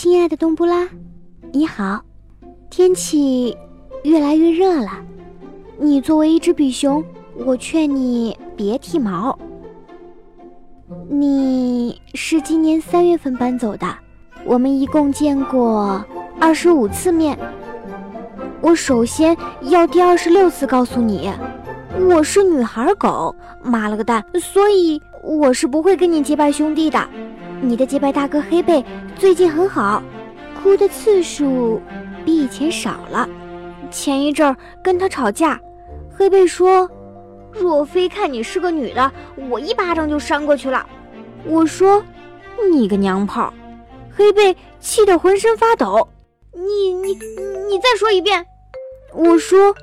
亲爱的冬布拉，你好。天气越来越热了，你作为一只比熊，我劝你别剃毛。你是今年三月份搬走的，我们一共见过二十五次面。我首先要第二十六次告诉你，我是女孩狗，妈了个蛋，所以我是不会跟你结拜兄弟的。你的结拜大哥黑贝最近很好，哭的次数比以前少了。前一阵儿跟他吵架，黑贝说：“若非看你是个女的，我一巴掌就扇过去了。”我说：“你个娘炮！”黑贝气得浑身发抖。你你你再说一遍！我说：“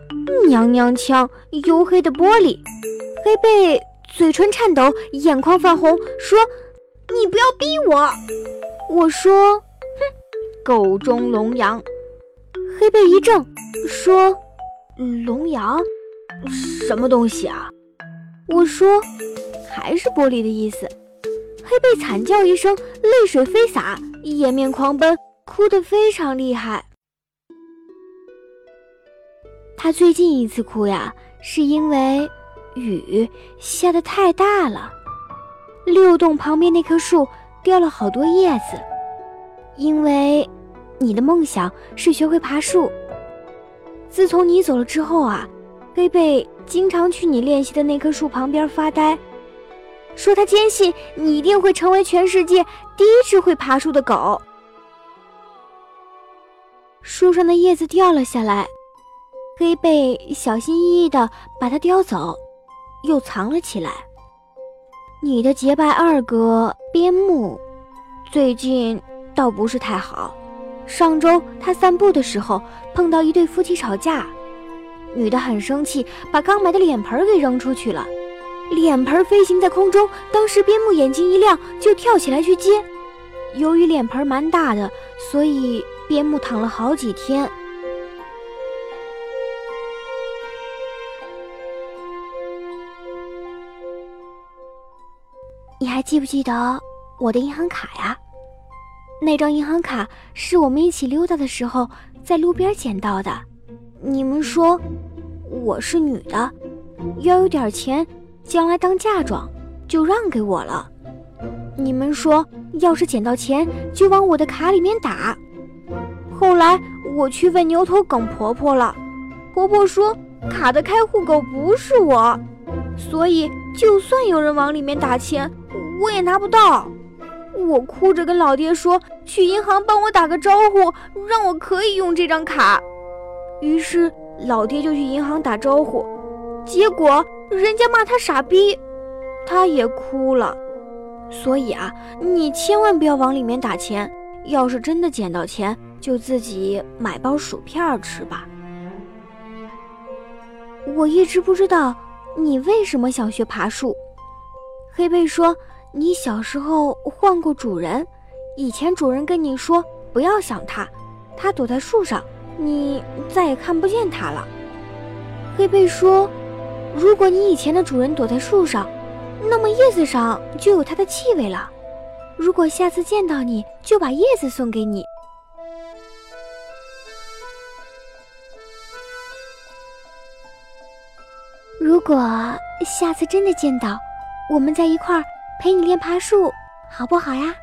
娘娘腔，黝黑的玻璃。”黑贝嘴唇颤抖，眼眶泛红，说。你不要逼我！我说，哼，狗中龙阳。黑贝一怔，说：“龙阳，什么东西啊？”我说：“还是玻璃的意思。”黑贝惨叫一声，泪水飞洒，掩面狂奔，哭得非常厉害。他最近一次哭呀，是因为雨下得太大了。六洞旁边那棵树掉了好多叶子，因为你的梦想是学会爬树。自从你走了之后啊，贝贝经常去你练习的那棵树旁边发呆，说他坚信你一定会成为全世界第一只会爬树的狗。树上的叶子掉了下来，黑贝小心翼翼地把它叼走，又藏了起来。你的结拜二哥边牧，最近倒不是太好。上周他散步的时候碰到一对夫妻吵架，女的很生气，把刚买的脸盆给扔出去了，脸盆飞行在空中。当时边牧眼睛一亮，就跳起来去接。由于脸盆蛮大的，所以边牧躺了好几天。你还记不记得我的银行卡呀？那张银行卡是我们一起溜达的时候在路边捡到的。你们说我是女的，要有点钱，将来当嫁妆，就让给我了。你们说要是捡到钱，就往我的卡里面打。后来我去问牛头梗婆婆了，婆婆说卡的开户狗不是我，所以就算有人往里面打钱。我也拿不到，我哭着跟老爹说去银行帮我打个招呼，让我可以用这张卡。于是老爹就去银行打招呼，结果人家骂他傻逼，他也哭了。所以啊，你千万不要往里面打钱，要是真的捡到钱，就自己买包薯片吃吧。我一直不知道你为什么想学爬树。黑贝说。你小时候换过主人，以前主人跟你说不要想它，它躲在树上，你再也看不见它了。黑贝说，如果你以前的主人躲在树上，那么叶子上就有它的气味了。如果下次见到你，就把叶子送给你。如果下次真的见到，我们在一块儿。陪你练爬树，好不好呀？